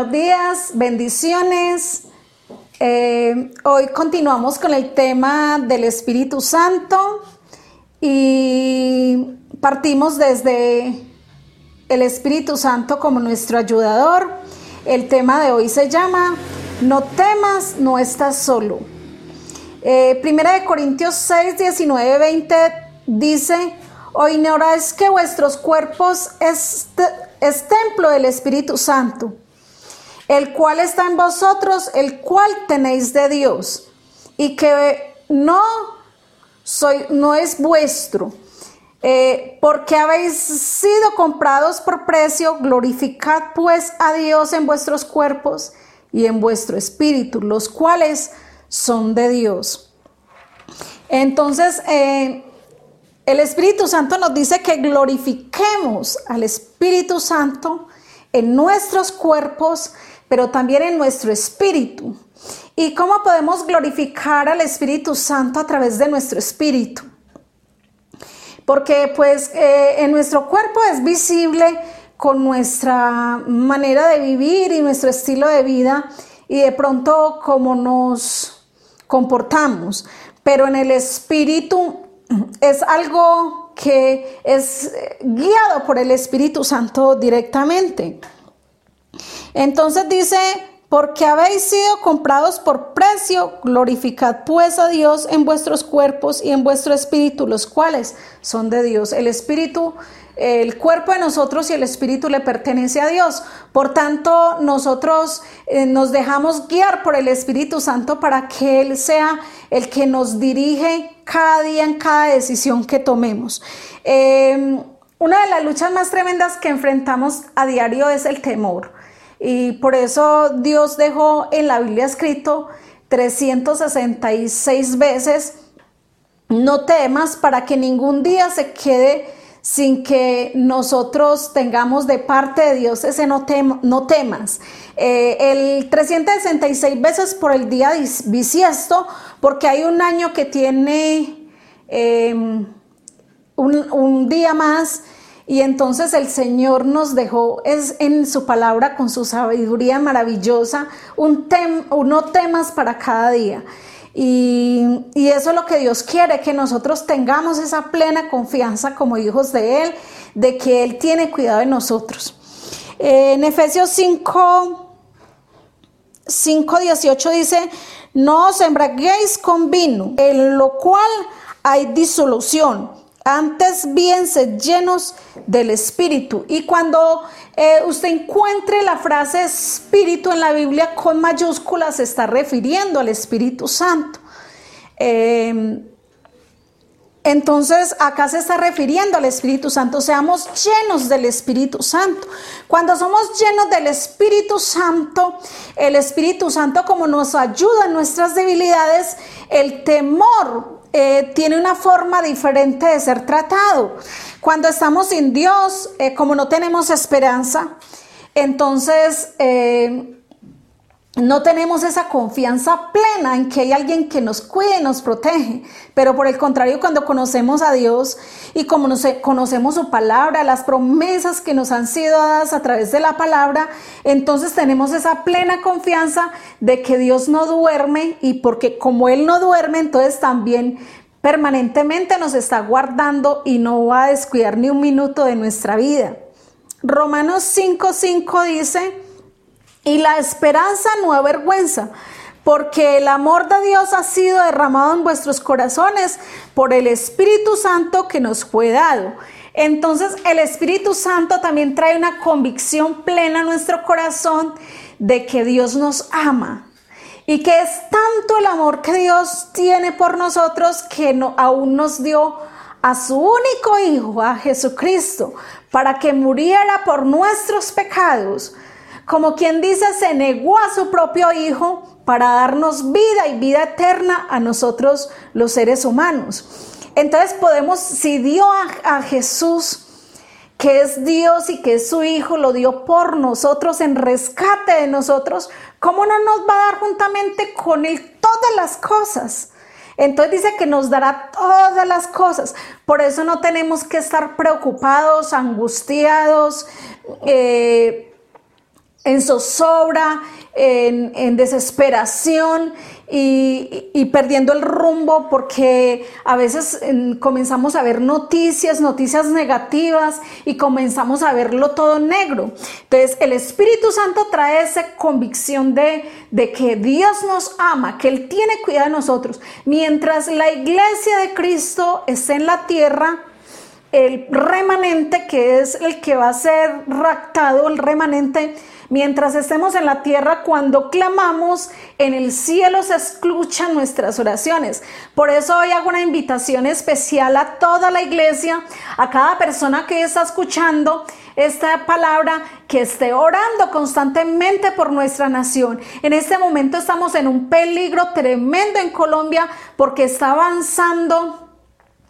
Buenos días, bendiciones. Eh, hoy continuamos con el tema del Espíritu Santo y partimos desde el Espíritu Santo como nuestro ayudador. El tema de hoy se llama No temas, no estás solo. Eh, Primera de Corintios 6, 19, 20 dice, o ignoráis que vuestros cuerpos es, es templo del Espíritu Santo, el cual está en vosotros, el cual tenéis de Dios, y que no soy, no es vuestro, eh, porque habéis sido comprados por precio, glorificad pues a Dios en vuestros cuerpos y en vuestro espíritu, los cuales son de Dios. Entonces, eh, el Espíritu Santo nos dice que glorifiquemos al Espíritu Santo en nuestros cuerpos, pero también en nuestro espíritu. ¿Y cómo podemos glorificar al Espíritu Santo a través de nuestro espíritu? Porque pues eh, en nuestro cuerpo es visible con nuestra manera de vivir y nuestro estilo de vida y de pronto cómo nos comportamos, pero en el espíritu es algo que es guiado por el Espíritu Santo directamente. Entonces dice, porque habéis sido comprados por precio, glorificad pues a Dios en vuestros cuerpos y en vuestro espíritu, los cuales son de Dios. El espíritu, el cuerpo de nosotros y el espíritu le pertenece a Dios. Por tanto, nosotros eh, nos dejamos guiar por el Espíritu Santo para que Él sea el que nos dirige cada día en cada decisión que tomemos. Eh, una de las luchas más tremendas que enfrentamos a diario es el temor. Y por eso Dios dejó en la Biblia escrito 366 veces, no temas para que ningún día se quede sin que nosotros tengamos de parte de Dios ese no, tem no temas. Eh, el 366 veces por el día bisiesto, porque hay un año que tiene un, un día más Y entonces el Señor nos dejó es en su palabra con su sabiduría maravillosa un tem, uno temas para cada día. Y, y, eso es lo que Dios quiere, que nosotros tengamos esa plena confianza como hijos de Él, de que Él tiene cuidado de nosotros. Eh, en Efesios 5, 5, 18 dice, no os embraguéis con vino, en lo cual hay disolución. Antes bien llenos del Espíritu. Y cuando eh, usted encuentre la frase Espíritu en la Biblia con mayúsculas, se está refiriendo al Espíritu Santo. Eh, entonces, acá se está refiriendo al Espíritu Santo, seamos llenos del Espíritu Santo. Cuando somos llenos del Espíritu Santo, el Espíritu Santo como nos ayuda en nuestras debilidades, el temor eh, tiene una forma diferente de ser tratado. Cuando estamos sin Dios, eh, como no tenemos esperanza, entonces... Eh, no tenemos esa confianza plena en que hay alguien que nos cuide, nos protege. Pero por el contrario, cuando conocemos a Dios y como nos, conocemos su palabra, las promesas que nos han sido dadas a través de la palabra, entonces tenemos esa plena confianza de que Dios no duerme y porque como Él no duerme, entonces también permanentemente nos está guardando y no va a descuidar ni un minuto de nuestra vida. Romanos 5:5 dice, y la esperanza no avergüenza, porque el amor de Dios ha sido derramado en vuestros corazones por el Espíritu Santo que nos fue dado. Entonces el Espíritu Santo también trae una convicción plena a nuestro corazón de que Dios nos ama y que es tanto el amor que Dios tiene por nosotros que aún nos dio a su único Hijo, a Jesucristo, para que muriera por nuestros pecados como quien dice, se negó a su propio Hijo para darnos vida y vida eterna a nosotros los seres humanos. Entonces podemos, si dio a, Jesús, que es Dios y que es su Hijo, lo dio por nosotros en rescate de nosotros, ¿cómo no nos va a dar juntamente con Él todas las cosas? Entonces dice que nos dará todas las cosas. Por eso no tenemos que estar preocupados, angustiados, eh, en zozobra, en, desesperación y, y, perdiendo el rumbo porque a veces comenzamos a ver noticias, noticias negativas y comenzamos a verlo todo negro. Entonces el Espíritu Santo trae esa convicción de, de que Dios nos ama, que Él tiene cuidado de nosotros. Mientras la iglesia de Cristo esté en la tierra, el remanente que es el que va a ser raptado, el remanente, Mientras estemos en la tierra, cuando clamamos, en el cielo se escuchan nuestras oraciones. Por eso hoy hago una invitación especial a toda la iglesia, a cada persona que está escuchando esta palabra, que esté orando constantemente por nuestra nación. En este momento estamos en un peligro tremendo en Colombia porque está avanzando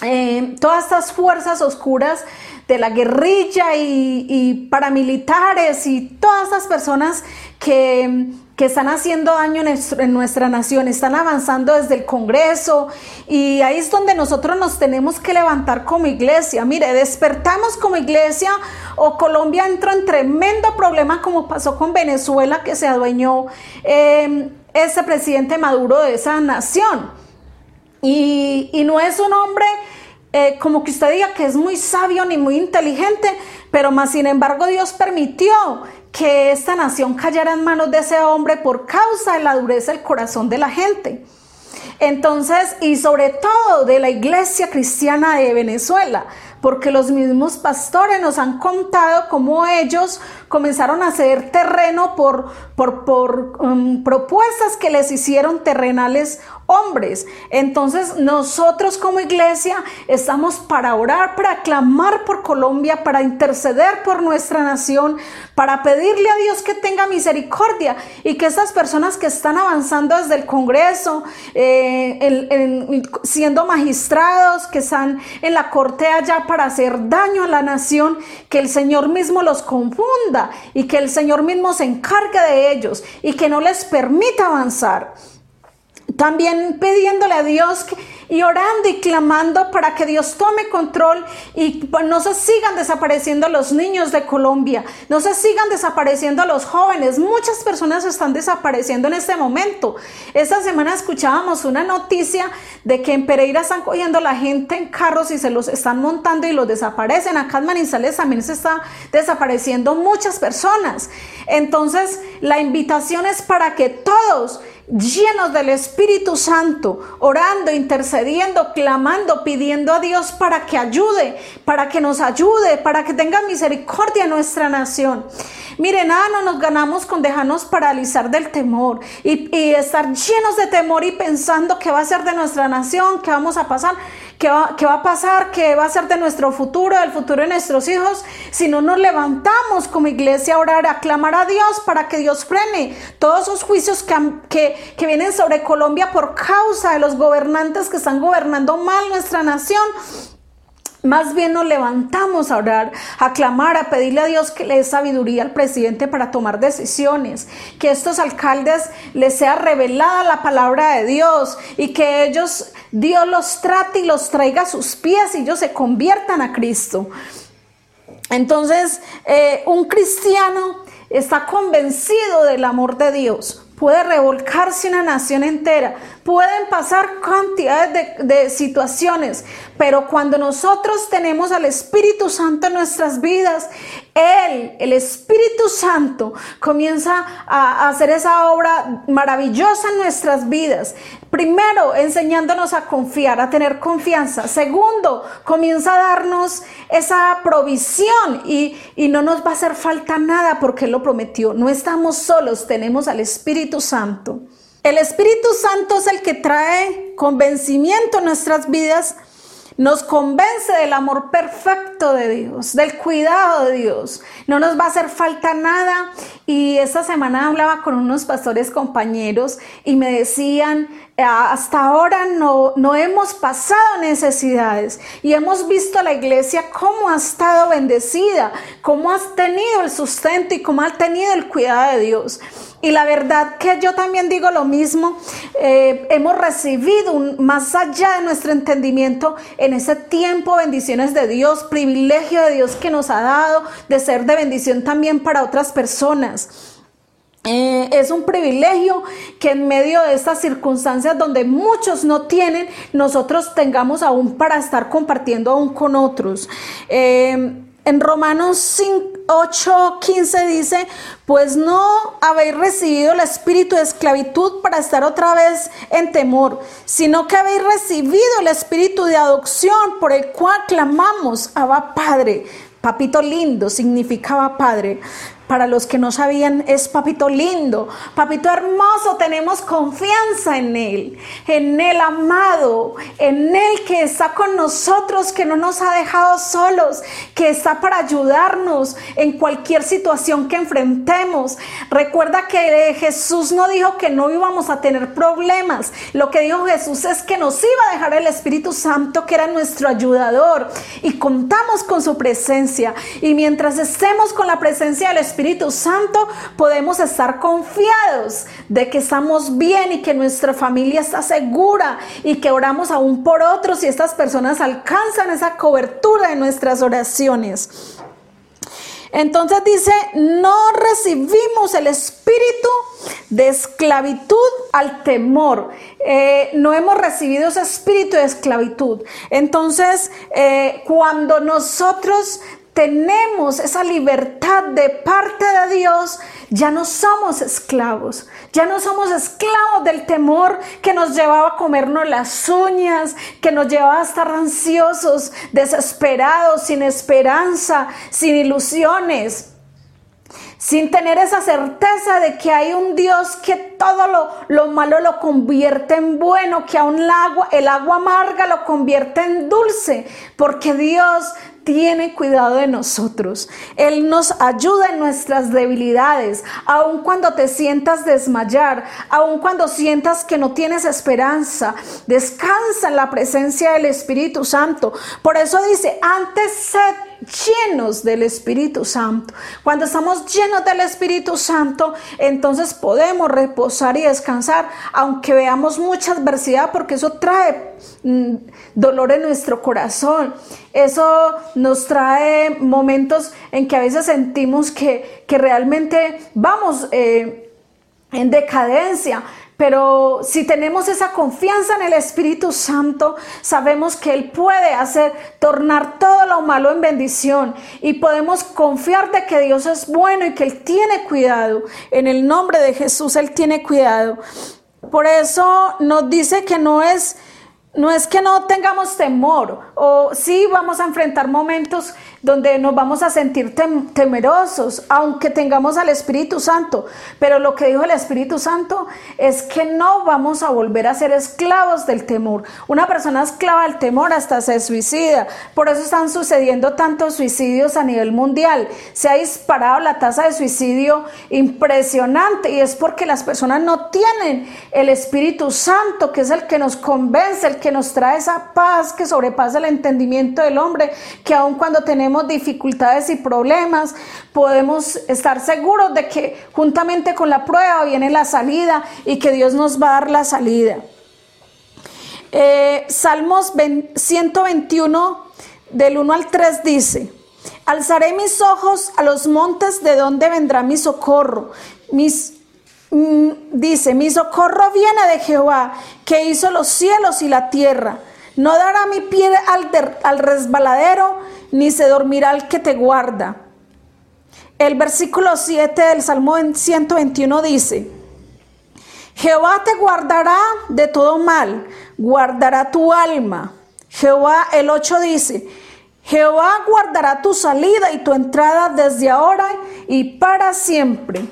eh, todas estas fuerzas oscuras de la guerrilla y, paramilitares y todas estas personas que, que están haciendo daño en, nuestra nación, están avanzando desde el Congreso y ahí es donde nosotros nos tenemos que levantar como iglesia. Mire, despertamos como iglesia o Colombia entró en tremendo problema como pasó con Venezuela que se adueñó eh, ese presidente Maduro de esa nación. Y, y no es un hombre eh, como que usted diga que es muy sabio ni muy inteligente, pero más sin embargo Dios permitió que esta nación cayera en manos de ese hombre por causa de la dureza del corazón de la gente. Entonces, y sobre todo de la iglesia cristiana de Venezuela, porque los mismos pastores nos han contado cómo ellos comenzaron a ceder terreno por, por, por um, propuestas que les hicieron terrenales hombres. Entonces nosotros como iglesia estamos para orar, para clamar por Colombia, para interceder por nuestra nación, para pedirle a Dios que tenga misericordia y que estas personas que están avanzando desde el Congreso, eh, siendo magistrados, que están en la corte allá para hacer daño a la nación, que el Señor mismo los confunda y que el Señor mismo se encargue de ellos y que no les permita avanzar. También pidiéndole a Dios y orando y clamando para que Dios tome control y no se sigan desapareciendo los niños de Colombia, no se sigan desapareciendo los jóvenes. Muchas personas están desapareciendo en este momento. Esta semana escuchábamos una noticia de que en Pereira están cogiendo la gente en carros y se los están montando y los desaparecen. Acá en Manizales también se está desapareciendo muchas personas. Entonces, la invitación es para que todos llenos del Espíritu Santo, orando, intercediendo, clamando, pidiendo a Dios para que ayude, para que nos ayude, para que tenga misericordia en nuestra nación. Miren, nada no nos ganamos con dejarnos paralizar del temor y, estar llenos de temor y pensando qué va a ser de nuestra nación, qué vamos a pasar. ¿Qué va, ¿Qué va, a pasar? ¿Qué va a ser de nuestro futuro, del futuro de nuestros hijos? Si no nos levantamos como iglesia a orar, a clamar a Dios para que Dios frene todos esos juicios que, que vienen sobre Colombia por causa de los gobernantes que están gobernando mal nuestra nación. Más bien nos levantamos a orar, a clamar, a pedirle a Dios que le dé sabiduría al presidente para tomar decisiones, que estos alcaldes les sea revelada la palabra de Dios y que ellos, Dios los trate y los traiga a sus pies y ellos se conviertan a Cristo. Entonces, eh, un cristiano está convencido del amor de Dios, puede revolcarse una nación entera, pueden pasar cantidades de, situaciones, pero cuando nosotros tenemos al Espíritu Santo en nuestras vidas, Él, el Espíritu Santo, comienza a, a hacer esa obra maravillosa en nuestras vidas. Primero, enseñándonos a confiar, a tener confianza. Segundo, comienza a darnos esa provisión y, y no nos va a hacer falta nada porque Él lo prometió. No estamos solos, tenemos al Espíritu Santo. El Espíritu Santo es el que trae convencimiento en nuestras vidas, nos convence del amor perfecto de Dios, del cuidado de Dios. No nos va a hacer falta nada. Y esta semana hablaba con unos pastores compañeros y me decían, hasta ahora no, no hemos pasado necesidades y hemos visto la iglesia cómo ha estado bendecida, cómo has tenido el sustento y cómo ha tenido el cuidado de Dios. Y la verdad que yo también digo lo mismo, eh, hemos recibido un, más allá de nuestro entendimiento en ese tiempo bendiciones de Dios, privilegio de Dios que nos ha dado de ser de bendición también para otras personas. Eh, es un privilegio que en medio de estas circunstancias donde muchos no tienen, nosotros tengamos aún para estar compartiendo aún con otros. Eh, en Romanos 8, 15 dice, pues no habéis recibido el espíritu de esclavitud para estar otra vez en temor, sino que habéis recibido el espíritu de adopción por el cual clamamos, Abba Padre. Papito lindo significaba padre. Para los que no sabían, es papito lindo, papito hermoso, tenemos confianza en Él, en Él amado, en Él que está con nosotros, que no nos ha dejado solos, que está para ayudarnos en cualquier situación que enfrentemos. Recuerda que Jesús no dijo que no íbamos a tener problemas, lo que dijo Jesús es que nos iba a dejar el Espíritu Santo, que era nuestro ayudador, y contamos con su presencia. Y mientras estemos con la presencia del Espíritu, Espíritu Santo, podemos estar confiados de que estamos bien y que nuestra familia está segura y que oramos aún por otros y estas personas alcanzan esa cobertura de nuestras oraciones. Entonces dice, no recibimos el espíritu de esclavitud al temor. Eh, no hemos recibido ese espíritu de esclavitud. Entonces, eh, cuando nosotros tenemos esa libertad de parte de Dios, ya no somos esclavos, ya no somos esclavos del temor que nos llevaba a comernos las uñas, que nos llevaba a estar ansiosos, desesperados, sin esperanza, sin ilusiones sin tener esa certeza de que hay un Dios que todo lo, lo, malo lo convierte en bueno, que aún el el agua amarga lo convierte en dulce, porque Dios tiene cuidado de nosotros. Él nos ayuda en nuestras debilidades, aun cuando te sientas desmayar, aun cuando sientas que no tienes esperanza. Descansa en la presencia del Espíritu Santo. Por eso dice, antes sed llenos del Espíritu Santo. Cuando estamos llenos del Espíritu Santo, entonces podemos reposar y descansar, aunque veamos mucha adversidad, porque eso trae mm, dolor en nuestro corazón. Eso nos trae momentos en que a veces sentimos que, que realmente vamos eh, en decadencia, pero si tenemos esa confianza en el Espíritu Santo, sabemos que Él puede hacer tornar todo lo malo en bendición y podemos confiar de que Dios es bueno y que Él tiene cuidado. En el nombre de Jesús, Él tiene cuidado. Por eso nos dice que no es no es que no tengamos temor, o sí vamos a enfrentar momentos donde nos vamos a sentir temerosos, aunque tengamos al Espíritu Santo. Pero lo que dijo el Espíritu Santo es que no vamos a volver a ser esclavos del temor. Una persona esclava del temor hasta se suicida. Por eso están sucediendo tantos suicidios a nivel mundial. Se ha disparado la tasa de suicidio impresionante y es porque las personas no tienen el Espíritu Santo, que es el que nos convence, el que nos trae esa paz que sobrepasa el entendimiento del hombre, que aun cuando tenemos dificultades y problemas, podemos estar seguros de que juntamente con la prueba viene la salida y que Dios nos va a dar la salida. Eh, Salmos 121 del 1 al 3 dice, alzaré mis ojos a los montes de donde vendrá mi socorro. Mis, mm, dice, mi socorro viene de Jehová, que hizo los cielos y la tierra. No dará mi pie al, al resbaladero, ni se dormirá el que te guarda. El versículo 7 del Salmo 121 dice, Jehová te guardará de todo mal, guardará tu alma. Jehová, el 8 dice, Jehová guardará tu salida y tu entrada desde ahora y para siempre.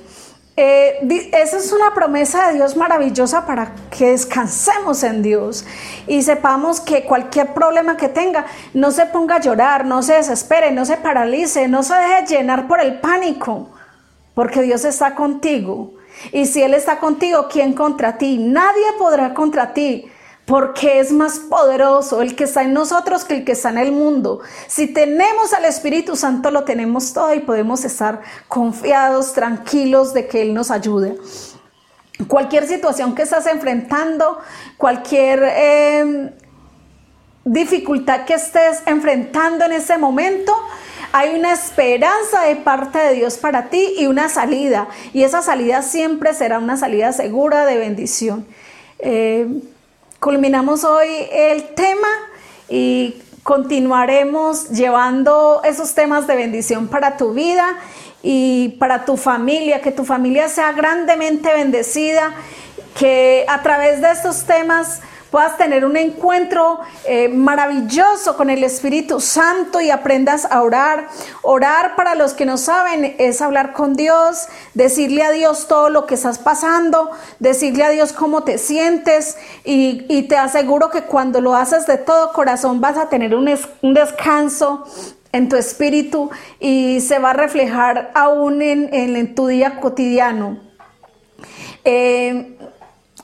Eh, esa es una promesa de Dios maravillosa para que descansemos en Dios y sepamos que cualquier problema que tenga, no se ponga a llorar, no se desespere, no se paralice, no se deje llenar por el pánico, porque Dios está contigo. Y si Él está contigo, ¿quién contra ti? Nadie podrá contra ti porque es más poderoso el que está en nosotros que el que está en el mundo. Si tenemos al Espíritu Santo, lo tenemos todo y podemos estar confiados, tranquilos de que Él nos ayude. Cualquier situación que estás enfrentando, cualquier eh, dificultad que estés enfrentando en ese momento, hay una esperanza de parte de Dios para ti y una salida. Y esa salida siempre será una salida segura de bendición. Eh, culminamos hoy el tema y continuaremos llevando esos temas de bendición para tu vida y para tu familia, que tu familia sea grandemente bendecida, que a través de estos temas puedas tener un encuentro eh, maravilloso con el Espíritu Santo y aprendas a orar. Orar para los que no saben es hablar con Dios, decirle a Dios todo lo que estás pasando, decirle a Dios cómo te sientes y, te aseguro que cuando lo haces de todo corazón vas a tener un, descanso en tu espíritu y se va a reflejar aún en, tu día cotidiano. Eh,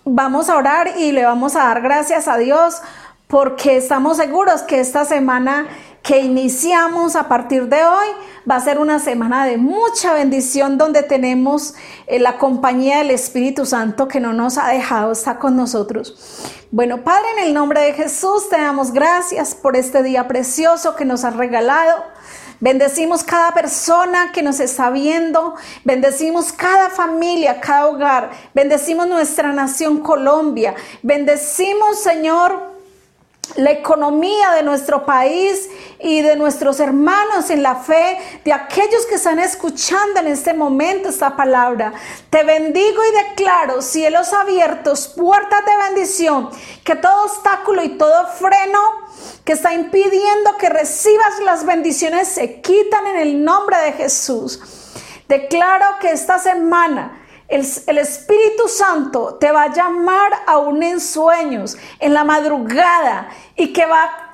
vamos a orar y le vamos a dar gracias a Dios porque estamos seguros que esta semana que iniciamos a partir de hoy va a ser una semana de mucha bendición donde tenemos eh, la compañía del Espíritu Santo que no nos ha dejado, está con nosotros. Bueno, Padre, en el nombre de Jesús te damos gracias por este día precioso que nos has regalado. Bendecimos cada persona que nos está viendo. Bendecimos cada familia, cada hogar. Bendecimos nuestra nación Colombia. Bendecimos, Señor, la economía de nuestro país y de nuestros hermanos en la fe, de aquellos que están escuchando en este momento esta palabra. Te bendigo y declaro cielos abiertos, puertas de bendición, que todo obstáculo y todo freno que está impidiendo que recibas las bendiciones se quitan en el nombre de Jesús. Declaro que esta semana el, Espíritu Santo te va a llamar aún en sueños, en la madrugada, y que va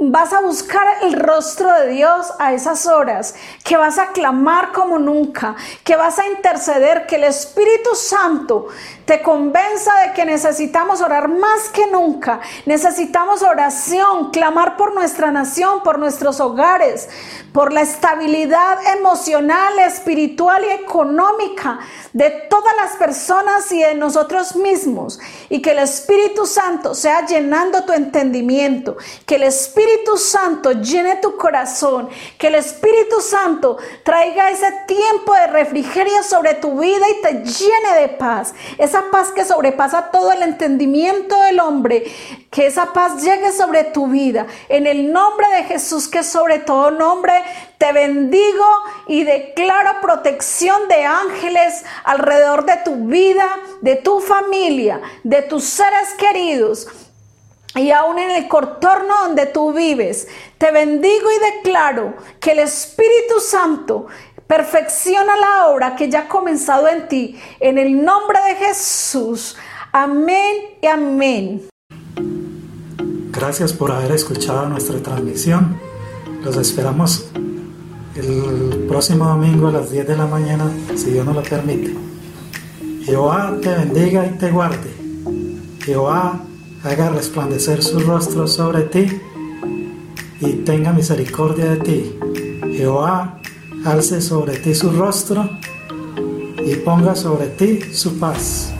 vas a buscar el rostro de Dios a esas horas, que vas a clamar como nunca, que vas a interceder, que el Espíritu Santo te convenza de que necesitamos orar más que nunca, necesitamos oración, clamar por nuestra nación, por nuestros hogares, por la estabilidad emocional, espiritual y económica de todas las personas y de nosotros mismos, y que el Espíritu Santo sea llenando tu entendimiento, que el Espíritu Santo llene tu corazón, que el Espíritu Santo traiga ese tiempo de refrigerio sobre tu vida y te llene de paz, esa paz que sobrepasa todo el entendimiento del hombre, que esa paz llegue sobre tu vida, en el nombre de Jesús, que sobre todo nombre, te bendigo y declaro protección de ángeles alrededor de tu vida, de tu familia, de tus seres queridos y aún en el contorno donde tú vives. Te bendigo y declaro que el Espíritu Santo perfecciona la obra que ya ha comenzado en ti. En el nombre de Jesús. Amén y amén. Gracias por haber escuchado nuestra transmisión. Los esperamos el próximo domingo a las 10 de la mañana, si Dios nos lo permite. Jehová te bendiga y te guarde. Jehová haga resplandecer su rostro sobre ti y tenga misericordia de ti. Jehová alce sobre ti su rostro y ponga sobre ti su paz.